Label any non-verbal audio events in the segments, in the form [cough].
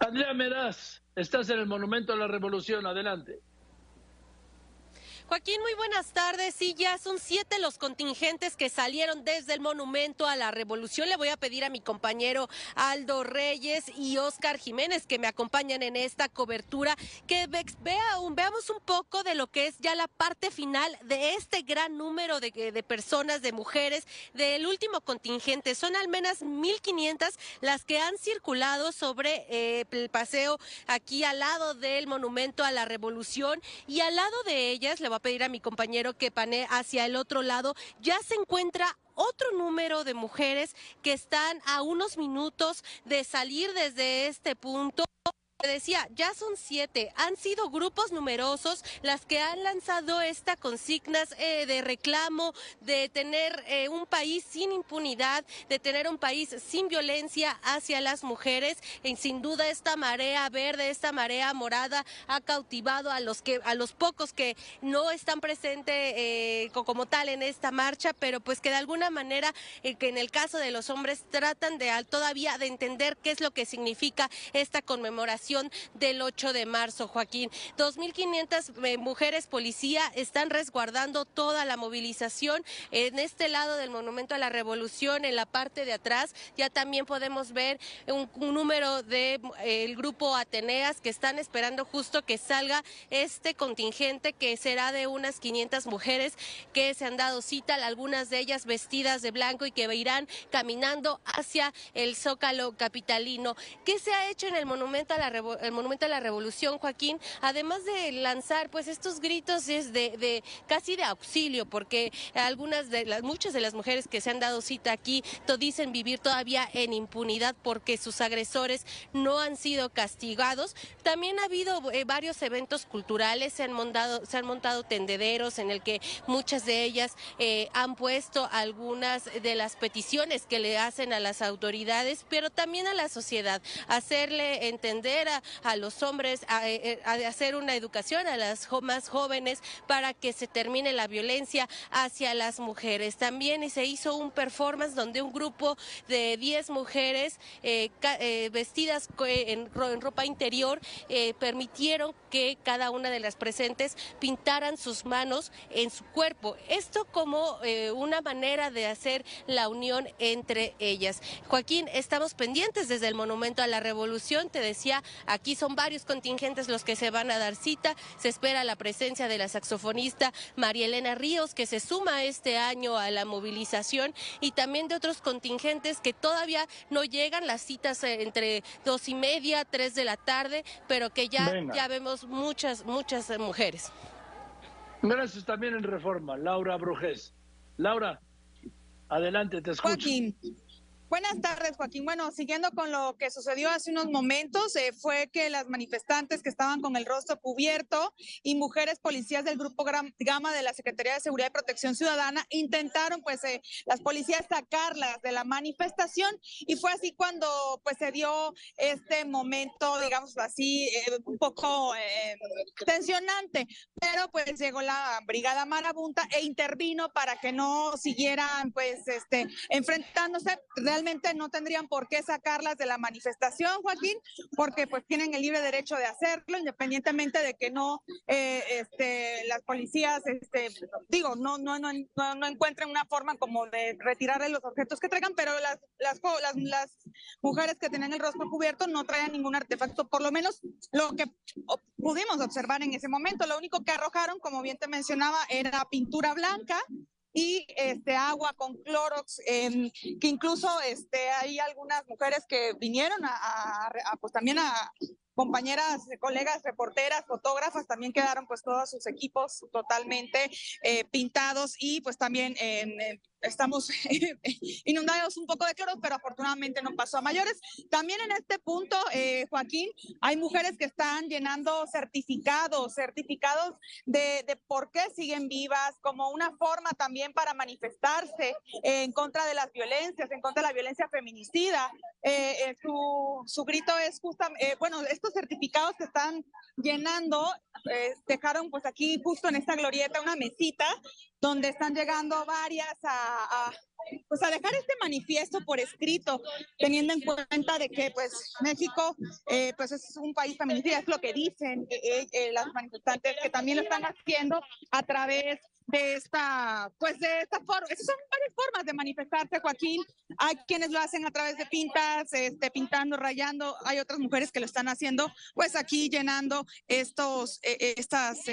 Andrea Meraz, estás en el Monumento a la Revolución, adelante. Joaquín, muy buenas tardes. Sí, ya son siete los contingentes que salieron desde el Monumento a la Revolución. Le voy a pedir a mi compañero Aldo Reyes y Oscar Jiménez que me acompañen en esta cobertura, que vea, veamos un poco de lo que es ya la parte final de este gran número de, de personas, de mujeres, del último contingente. Son al menos 1.500 las que han circulado sobre eh, el paseo aquí al lado del Monumento a la Revolución y al lado de ellas le voy a pedir a mi compañero que pane hacia el otro lado. Ya se encuentra otro número de mujeres que están a unos minutos de salir desde este punto decía, ya son siete, han sido grupos numerosos las que han lanzado esta consignas eh, de reclamo, de tener eh, un país sin impunidad, de tener un país sin violencia hacia las mujeres. Y sin duda esta marea verde, esta marea morada ha cautivado a los que, a los pocos que no están presentes eh, como tal en esta marcha, pero pues que de alguna manera, que en el caso de los hombres tratan de todavía de entender qué es lo que significa esta conmemoración del 8 de marzo, Joaquín. 2.500 eh, mujeres policía están resguardando toda la movilización en este lado del Monumento a la Revolución, en la parte de atrás. Ya también podemos ver un, número del de, el grupo Ateneas que están esperando justo que salga este contingente que será de unas 500 mujeres que se han dado cita, algunas de ellas vestidas de blanco y que irán caminando hacia el Zócalo capitalino. ¿Qué se ha hecho en el Monumento a la Revolución? El Monumento a la Revolución, Joaquín, además de lanzar pues estos gritos es de, casi de auxilio, porque algunas de las, muchas de las mujeres que se han dado cita aquí dicen vivir todavía en impunidad porque sus agresores no han sido castigados. También ha habido eh, varios eventos culturales, se han montado, se han montado tendederos en el que muchas de ellas eh, han puesto algunas de las peticiones que le hacen a las autoridades, pero también a la sociedad, hacerle entender a, los hombres, eh, a, hacer una educación a las más jóvenes para que se termine la violencia hacia las mujeres. También se hizo un performance donde un grupo de 10 mujeres eh, eh, vestidas en, ropa interior permitieron que cada una de las presentes pintaran sus manos en su cuerpo. Esto como una manera de hacer la unión entre ellas. Joaquín, estamos pendientes desde el Monumento a la Revolución, te decía, Aquí son varios contingentes los que se van a dar cita. Se espera la presencia de la saxofonista María Elena Ríos, que se suma este año a la movilización, y también de otros contingentes que todavía no llegan las citas eh, entre dos y media, tres de la tarde, pero que ya, ya vemos muchas, muchas eh, mujeres. Gracias también en Reforma, Laura Brujes. Laura, adelante, te escucho. Buenas tardes, Joaquín. Bueno, siguiendo con lo que sucedió hace unos momentos, eh, fue que las manifestantes que estaban con el rostro cubierto y mujeres policías del grupo Gama de la Secretaría de Seguridad y Protección Ciudadana intentaron, pues, eh, las policías sacarlas de la manifestación. Y fue así cuando, pues, se dio este momento, digamos así, eh, un poco tensionante, pero pues llegó la brigada marabunta e intervino para que no siguieran, pues, este, enfrentándose no tendrían por qué sacarlas de la manifestación, Joaquín, porque pues tienen el libre derecho de hacerlo, independientemente de que no eh, este, las policías, este, digo, no, no, encuentren una forma como de retirarle los objetos que traigan, pero las, las mujeres que tenían el rostro cubierto no traían ningún artefacto, por lo menos lo que pudimos observar en ese momento. Lo único que arrojaron, como bien te mencionaba, era pintura blanca y este agua con clorox, em, que incluso este hay algunas mujeres que vinieron a, pues también a compañeras, colegas, reporteras, fotógrafas, también quedaron pues todos sus equipos totalmente eh, pintados y pues también estamos [laughs] inundados un poco de cloro, pero afortunadamente no pasó a mayores. También en este punto, eh, Joaquín, hay mujeres que están llenando certificados, certificados de, de, por qué siguen vivas, como una forma también para manifestarse en contra de las violencias, en contra de la violencia feminicida. Eh, eh, su, su, grito es justamente, bueno, estos certificados que están llenando, dejaron pues aquí justo en esta glorieta una mesita donde están llegando varias a, 啊啊。Pues a dejar este manifiesto por escrito, teniendo en cuenta de que pues México eh, pues es un país feminicida, es lo que dicen eh, eh, las manifestantes que también lo están haciendo a través de esta, pues de esta forma. Esas son varias formas de manifestarse, Joaquín. Hay quienes lo hacen a través de pintas, este, pintando, rayando. Hay otras mujeres que lo están haciendo, pues aquí llenando estos, estas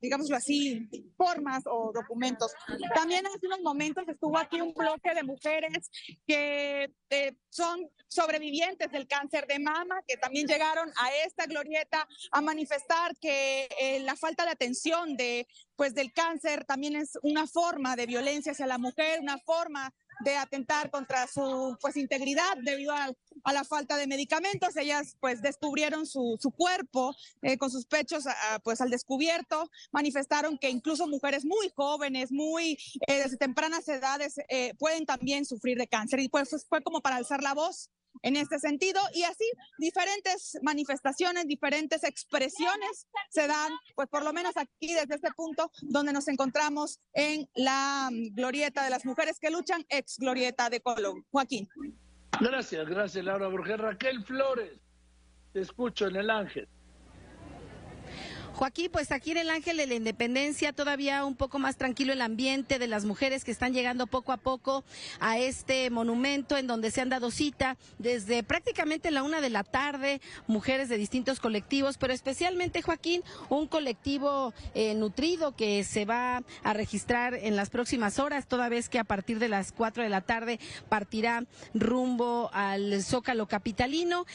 digámoslo así, formas o documentos. También hace unos momentos estuvo aquí un bloque de mujeres que eh, son sobrevivientes del cáncer de mama, que también llegaron a esta glorieta a manifestar que eh, la falta de atención de, pues, del cáncer también es una forma de violencia hacia la mujer, una forma de atentar contra su pues integridad debido a, la falta de medicamentos. Ellas pues descubrieron su, su cuerpo eh, con sus pechos pues al descubierto. Manifestaron que incluso mujeres muy jóvenes, muy eh, desde tempranas edades eh, pueden también sufrir de cáncer y pues fue como para alzar la voz en este sentido y así diferentes manifestaciones, diferentes expresiones se dan, pues por lo menos aquí desde este punto donde nos encontramos en la mm, glorieta de las mujeres que luchan, ex glorieta de Colón. Joaquín. Gracias, gracias Laura Porque Raquel Flores, te escucho en el Ángel. Joaquín, pues aquí en el Ángel de la Independencia todavía un poco más tranquilo el ambiente de las mujeres que están llegando poco a poco a este monumento en donde se han dado cita desde prácticamente la una de la tarde, mujeres de distintos colectivos, pero especialmente Joaquín, un colectivo eh, nutrido que se va a registrar en las próximas horas, toda vez que a partir de las cuatro de la tarde partirá rumbo al Zócalo Capitalino.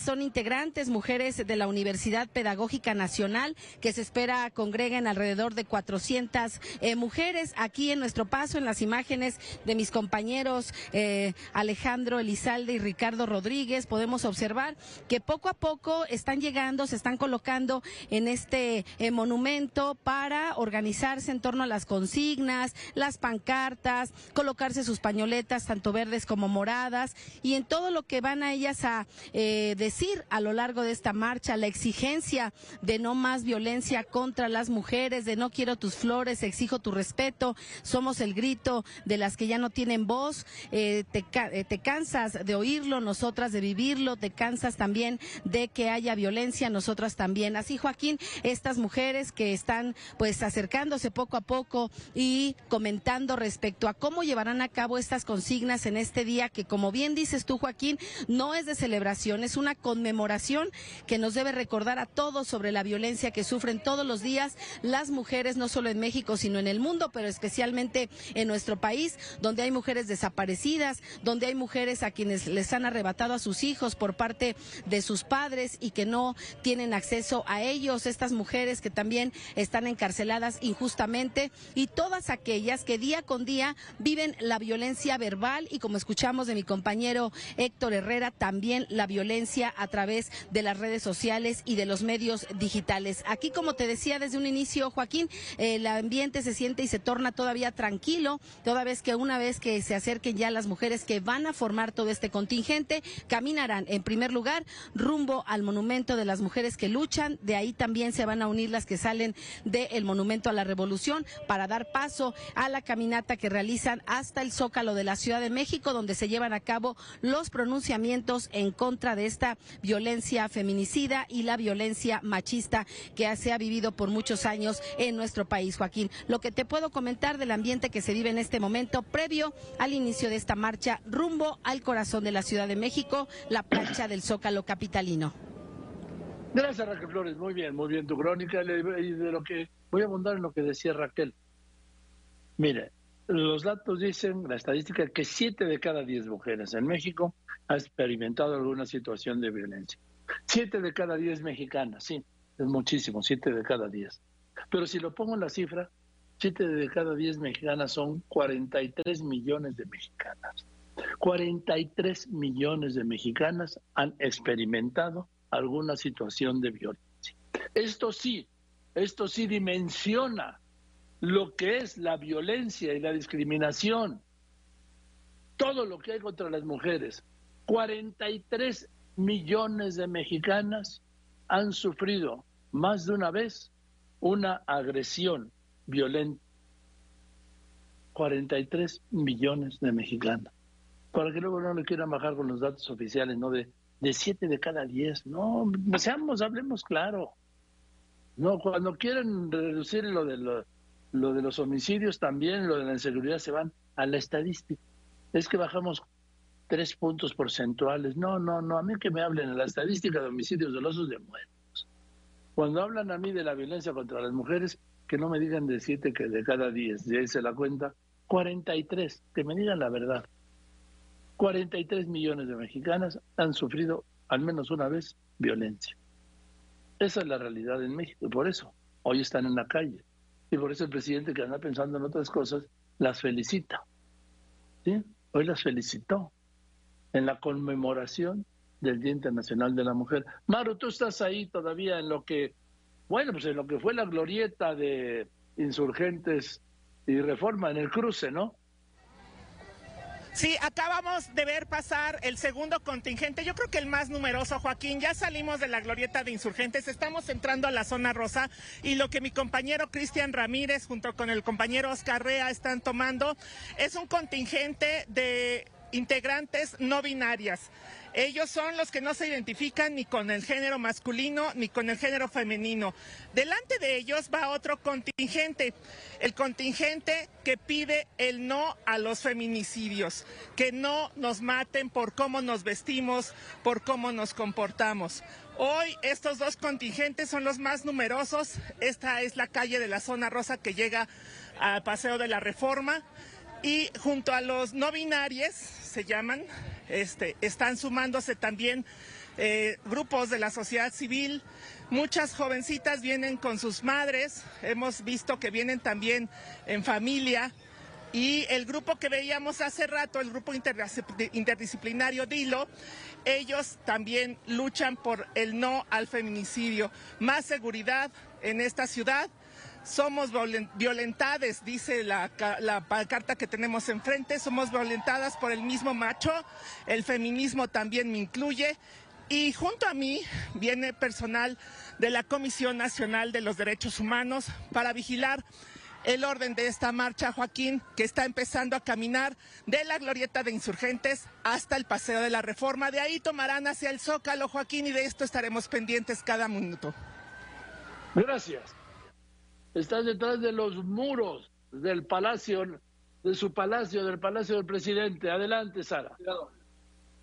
Son integrantes, mujeres de la Universidad Pedagógica Nacional que se espera congreguen alrededor de 400 eh, mujeres. Aquí en nuestro paso, en las imágenes de mis compañeros eh, Alejandro Elizalde y Ricardo Rodríguez, podemos observar que poco a poco están llegando, se están colocando en este eh, monumento para organizarse en torno a las consignas, las pancartas, colocarse sus pañoletas, tanto verdes como moradas, y en todo lo que van a ellas a decir a lo largo de esta marcha, la exigencia de no más violencia violencia contra las mujeres, de no quiero tus flores, exijo tu respeto, somos el grito de las que ya no tienen voz, eh, te, eh, te cansas de oírlo, nosotras de vivirlo, te cansas también de que haya violencia, nosotras también. Así, Joaquín, estas mujeres que están pues acercándose poco a poco y comentando respecto a cómo llevarán a cabo estas consignas en este día que, como bien dices tú, Joaquín, no es de celebración, es una conmemoración que nos debe recordar a todos sobre la violencia que sufren todos los días las mujeres, no solo en México, sino en el mundo, pero especialmente en nuestro país, donde hay mujeres desaparecidas, donde hay mujeres a quienes les han arrebatado a sus hijos por parte de sus padres y que no tienen acceso a ellos, estas mujeres que también están encarceladas injustamente y todas aquellas que día con día viven la violencia verbal y como escuchamos de mi compañero Héctor Herrera, también la violencia a través de las redes sociales y de los medios digitales. Aquí, como te decía desde un inicio, Joaquín, el ambiente se siente y se torna todavía tranquilo, toda vez que una vez que se acerquen ya las mujeres que van a formar todo este contingente, caminarán en primer lugar rumbo al monumento de las mujeres que luchan, de ahí también se van a unir las que salen del monumento a la revolución para dar paso a la caminata que realizan hasta el Zócalo de la Ciudad de México, donde se llevan a cabo los pronunciamientos en contra de esta violencia feminicida y la violencia machista se ha vivido por muchos años en nuestro país, Joaquín. Lo que te puedo comentar del ambiente que se vive en este momento previo al inicio de esta marcha rumbo al corazón de la Ciudad de México, la plancha del Zócalo capitalino. Gracias, Raquel Flores. Muy bien, muy bien tu crónica y de lo que voy a abundar en lo que decía Raquel. Mire, los datos dicen, la estadística, que siete de cada diez mujeres en México ha experimentado alguna situación de violencia. Siete de cada diez mexicanas, sí es muchísimo, siete de cada diez. Pero si lo pongo en la cifra, siete de cada diez mexicanas son 43 millones de mexicanas. 43 millones de mexicanas han experimentado alguna situación de violencia. Esto sí, esto sí dimensiona lo que es la violencia y la discriminación, todo lo que hay contra las mujeres. 43 millones de mexicanas han sufrido más de una vez una agresión violenta. 43 millones de mexicanos. Para que luego no le quieran bajar con los datos oficiales, ¿no? De, de 7 de cada 10. No, seamos, hablemos claro. No, cuando quieren reducir lo de, lo, lo de los homicidios, también lo de la inseguridad, se van a la estadística. Es que bajamos tres puntos porcentuales. No, no, no, a mí que me hablen en la estadística de homicidios dolosos de muertos. Cuando hablan a mí de la violencia contra las mujeres, que no me digan de siete que de cada diez, de ahí se la cuenta, 43, que me digan la verdad. 43 millones de mexicanas han sufrido al menos una vez violencia. Esa es la realidad en México y por eso hoy están en la calle. Y por eso el presidente que anda pensando en otras cosas las felicita. ¿Sí? Hoy las felicitó en la conmemoración del Día Internacional de la Mujer. Maru, tú estás ahí todavía en lo que, bueno, pues en lo que fue la glorieta de insurgentes y reforma en el cruce, ¿no? Sí, acabamos de ver pasar el segundo contingente, yo creo que el más numeroso, Joaquín. Ya salimos de la glorieta de insurgentes, estamos entrando a la zona rosa y lo que mi compañero Cristian Ramírez junto con el compañero Oscar Rea están tomando es un contingente de integrantes no binarias. Ellos son los que no se identifican ni con el género masculino ni con el género femenino. Delante de ellos va otro contingente, el contingente que pide el no a los feminicidios, que no nos maten por cómo nos vestimos, por cómo nos comportamos. Hoy estos dos contingentes son los más numerosos. Esta es la calle de la zona rosa que llega al Paseo de la Reforma y junto a los no binarios, se llaman, este, están sumándose también eh, grupos de la sociedad civil. Muchas jovencitas vienen con sus madres, hemos visto que vienen también en familia. Y el grupo que veíamos hace rato, el grupo interdisciplinario DILO, ellos también luchan por el no al feminicidio, más seguridad en esta ciudad somos violentadas, dice la, la carta que tenemos enfrente, somos violentadas por el mismo macho, el feminismo también me incluye. Y junto a mí viene personal de la Comisión Nacional de los Derechos Humanos para vigilar el orden de esta marcha, Joaquín, que está empezando a caminar de la glorieta de insurgentes hasta el Paseo de la Reforma. De ahí tomarán hacia el Zócalo, Joaquín, y de esto estaremos pendientes cada minuto. Gracias está detrás de los muros del palacio, de su palacio, del palacio del presidente. Adelante, Sara.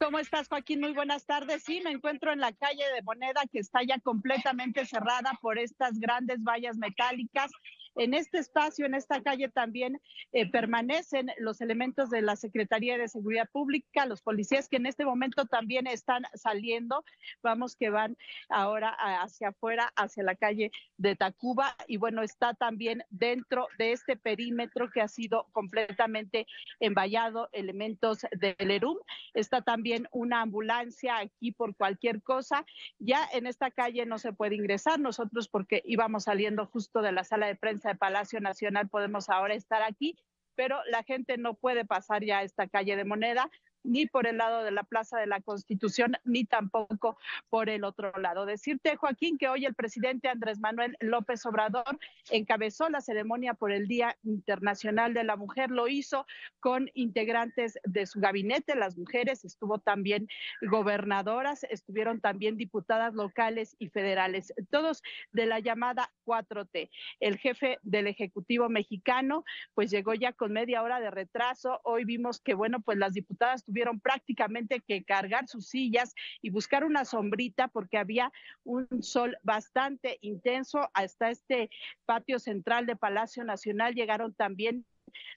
¿Cómo estás, Joaquín? Muy buenas tardes. Sí, me encuentro en la calle de Moneda, que está ya completamente cerrada por estas grandes vallas metálicas en este espacio, en esta calle también eh, permanecen los elementos de la Secretaría de Seguridad Pública, los policías que en este momento también están saliendo. Vamos que van ahora hacia afuera, hacia la calle de Tacuba. Y bueno, está también dentro de este perímetro que ha sido completamente envallado, elementos del ERUM. Está también una ambulancia aquí por cualquier cosa. Ya en esta calle no se puede ingresar nosotros porque íbamos saliendo justo de la sala de prensa de Palacio Nacional podemos ahora estar aquí, pero la gente no puede pasar ya a esta calle de moneda ni por el lado de la Plaza de la Constitución, ni tampoco por el otro lado. Decirte, Joaquín, que hoy el presidente Andrés Manuel López Obrador encabezó la ceremonia por el Día Internacional de la Mujer. Lo hizo con integrantes de su gabinete, las mujeres, estuvo también gobernadoras, estuvieron también diputadas locales y federales, todos de la llamada 4T. El jefe del Ejecutivo mexicano, pues llegó ya con media hora de retraso. Hoy vimos que, bueno, pues las diputadas tuvieron prácticamente que cargar sus sillas y buscar una sombrita porque había un sol bastante intenso. Hasta este patio central de Palacio Nacional llegaron también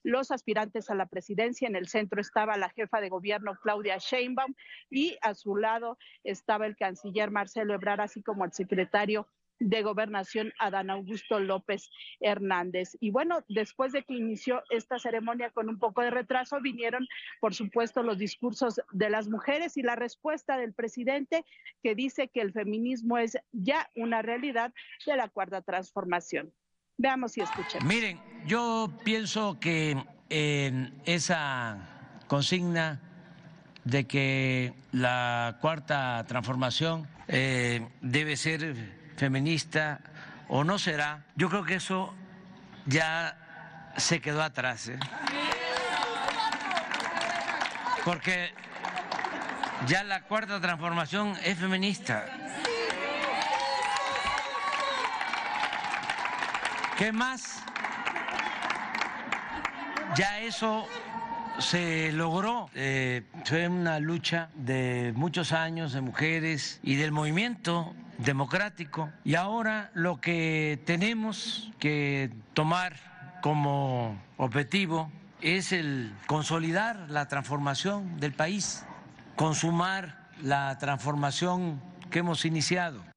los aspirantes a la presidencia. En el centro estaba la jefa de gobierno Claudia Sheinbaum y a su lado estaba el canciller Marcelo Ebrard, así como el secretario de Gobernación, Adán Augusto López Hernández. Y bueno, después de que inició esta ceremonia con un poco de retraso, vinieron, por supuesto, los discursos de las mujeres y la respuesta del presidente que dice que el feminismo es ya una realidad de la cuarta transformación. Veamos y escuchemos. Miren, yo pienso que en esa consigna de que la cuarta transformación eh, debe ser feminista o no será, yo creo que eso ya se quedó atrás. ¿eh? porque ya la cuarta transformación es feminista. ¿Qué más? Ya eso se logró. Eh, fue una lucha de muchos años de mujeres y del movimiento democrático. Y ahora lo que tenemos que tomar como objetivo es el consolidar la transformación del país, consumar la transformación que hemos iniciado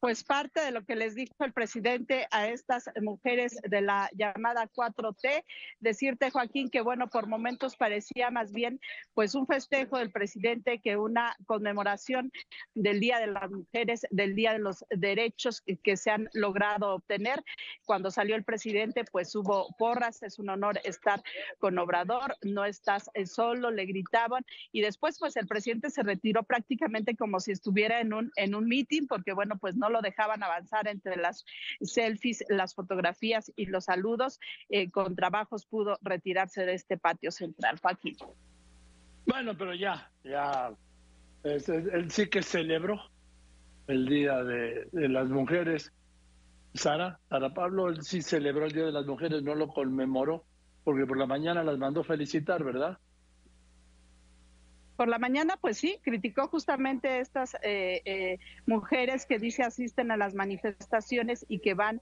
pues parte de lo que les dijo el presidente a estas mujeres de la llamada 4T, decirte Joaquín que bueno, por momentos parecía más bien pues un festejo del presidente que una conmemoración del Día de las Mujeres, del Día de los Derechos que se han logrado obtener. Cuando salió el presidente pues hubo porras, es un honor estar con Obrador, no estás solo, le gritaban y después pues el presidente se retiró prácticamente como si estuviera en un en un meeting porque bueno, pues no lo dejaban avanzar entre las selfies, las fotografías y los saludos. Eh, con trabajos pudo retirarse de este patio central. Joaquín. Bueno, pero ya, ya, él sí que celebró el Día de, de las Mujeres. Sara, Sara Pablo, él sí celebró el Día de las Mujeres, no lo conmemoró, porque por la mañana las mandó felicitar, ¿verdad? Por la mañana, pues sí, criticó justamente estas eh, eh, mujeres que dice asisten a las manifestaciones y que van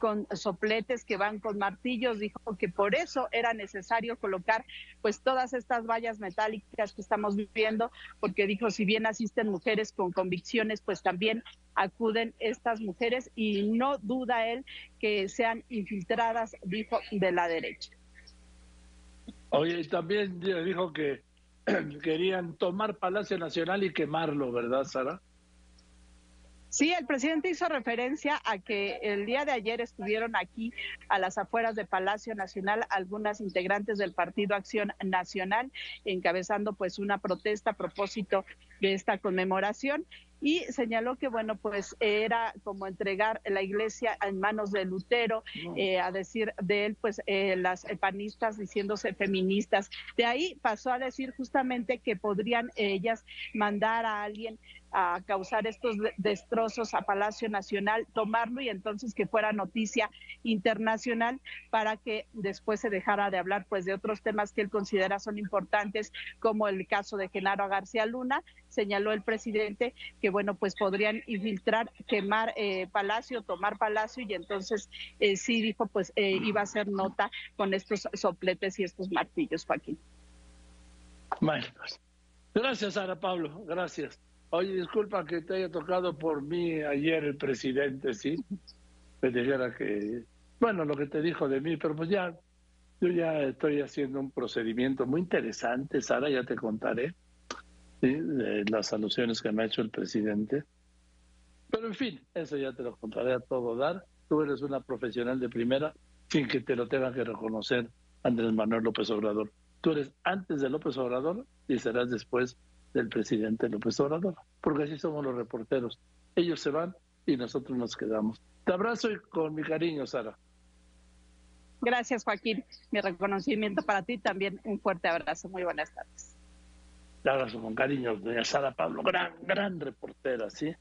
con sopletes, que van con martillos. Dijo que por eso era necesario colocar pues todas estas vallas metálicas que estamos viviendo, porque dijo, si bien asisten mujeres con convicciones, pues también acuden estas mujeres y no duda él que sean infiltradas, dijo, de la derecha. Oye, también dijo que [clears throat] querían tomar Palacio Nacional y quemarlo, ¿verdad, Sara? Sí, el presidente hizo referencia a que el día de ayer estuvieron aquí a las afueras de Palacio Nacional algunas integrantes del Partido Acción Nacional encabezando pues una protesta a propósito de esta conmemoración y señaló que, bueno, pues era como entregar la iglesia en manos de Lutero, eh, a decir de él, pues eh, las panistas diciéndose feministas. De ahí pasó a decir justamente que podrían ellas mandar a alguien a causar estos destrozos a Palacio Nacional, tomarlo y entonces que fuera noticia internacional para que después se dejara de hablar pues de otros temas que él considera son importantes, como el caso de Genaro García Luna, señaló el presidente que bueno pues podrían infiltrar, quemar eh, Palacio, tomar Palacio y entonces eh, sí dijo pues eh, iba a ser nota con estos sopletes y estos martillos, Joaquín. Bueno, pues, gracias Ana Pablo, gracias. Oye, disculpa que te haya tocado por mí ayer el presidente, ¿sí? Me dijera que, bueno, lo que te dijo de mí, pero pues ya, yo ya estoy haciendo un procedimiento muy interesante, Sara, ya te contaré, ¿sí? de las alusiones que me ha hecho el presidente. Pero en fin, eso ya te lo contaré a todo dar. Tú eres una profesional de primera sin que te lo tenga que reconocer Andrés Manuel López Obrador. Tú eres antes de López Obrador y serás después del presidente López Obrador, porque así somos los reporteros. Ellos se van y nosotros nos quedamos. Te abrazo y con mi cariño, Sara. Gracias, Joaquín. Mi reconocimiento para ti también. Un fuerte abrazo. Muy buenas tardes. Te abrazo con cariño, doña Sara Pablo, gran, gran reportera, ¿sí?